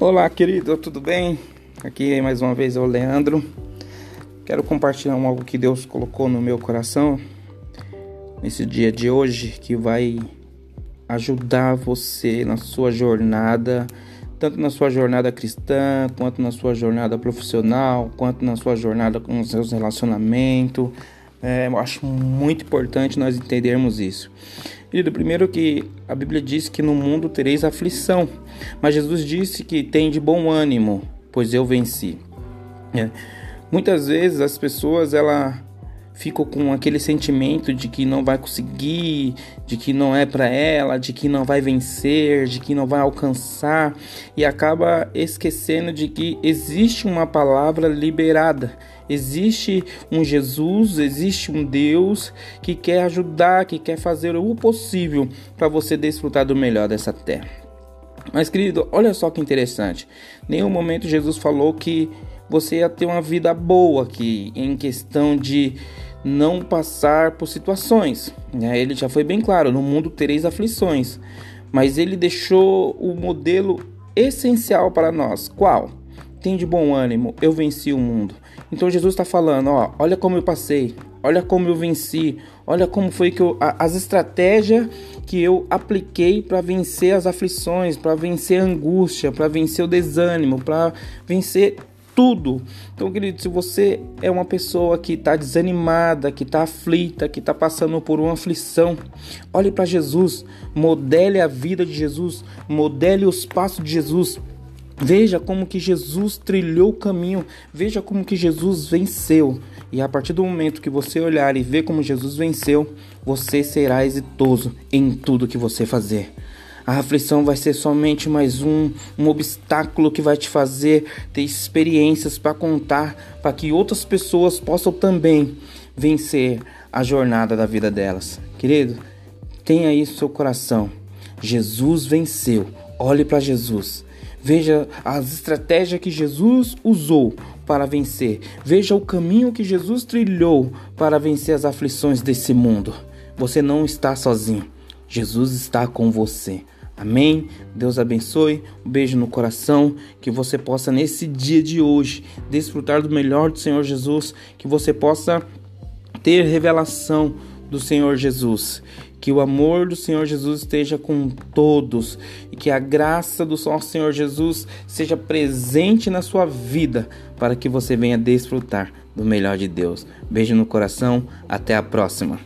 Olá, querido, tudo bem? Aqui mais uma vez é o Leandro. Quero compartilhar algo que Deus colocou no meu coração nesse dia de hoje que vai ajudar você na sua jornada, tanto na sua jornada cristã, quanto na sua jornada profissional, quanto na sua jornada com os seus relacionamentos. É, eu acho muito importante nós entendermos isso. Querido, primeiro que a Bíblia diz que no mundo tereis aflição, mas Jesus disse que tem de bom ânimo, pois eu venci. É. Muitas vezes as pessoas ela ficam com aquele sentimento de que não vai conseguir, de que não é para ela, de que não vai vencer, de que não vai alcançar e acaba esquecendo de que existe uma palavra liberada Existe um Jesus, existe um Deus que quer ajudar, que quer fazer o possível para você desfrutar do melhor dessa terra. Mas, querido, olha só que interessante. Nenhum momento Jesus falou que você ia ter uma vida boa aqui, em questão de não passar por situações. Né? Ele já foi bem claro: no mundo tereis aflições. Mas ele deixou o modelo essencial para nós. Qual? Tem de bom ânimo, eu venci o mundo. Então Jesus está falando, ó, olha como eu passei, olha como eu venci, olha como foi que eu, a, as estratégias que eu apliquei para vencer as aflições, para vencer a angústia, para vencer o desânimo, para vencer tudo. Então, querido, se você é uma pessoa que está desanimada, que está aflita, que está passando por uma aflição, olhe para Jesus, modele a vida de Jesus, modele os passos de Jesus. Veja como que Jesus trilhou o caminho, veja como que Jesus venceu. E a partir do momento que você olhar e ver como Jesus venceu, você será exitoso em tudo que você fazer. A aflição vai ser somente mais um, um obstáculo que vai te fazer ter experiências para contar, para que outras pessoas possam também vencer a jornada da vida delas. Querido, tenha isso no seu coração. Jesus venceu. Olhe para Jesus. Veja as estratégias que Jesus usou para vencer. Veja o caminho que Jesus trilhou para vencer as aflições desse mundo. Você não está sozinho. Jesus está com você. Amém? Deus abençoe. Um beijo no coração. Que você possa, nesse dia de hoje, desfrutar do melhor do Senhor Jesus. Que você possa ter revelação do Senhor Jesus. Que o amor do Senhor Jesus esteja com todos e que a graça do nosso Senhor Jesus seja presente na sua vida para que você venha desfrutar do melhor de Deus. Beijo no coração, até a próxima.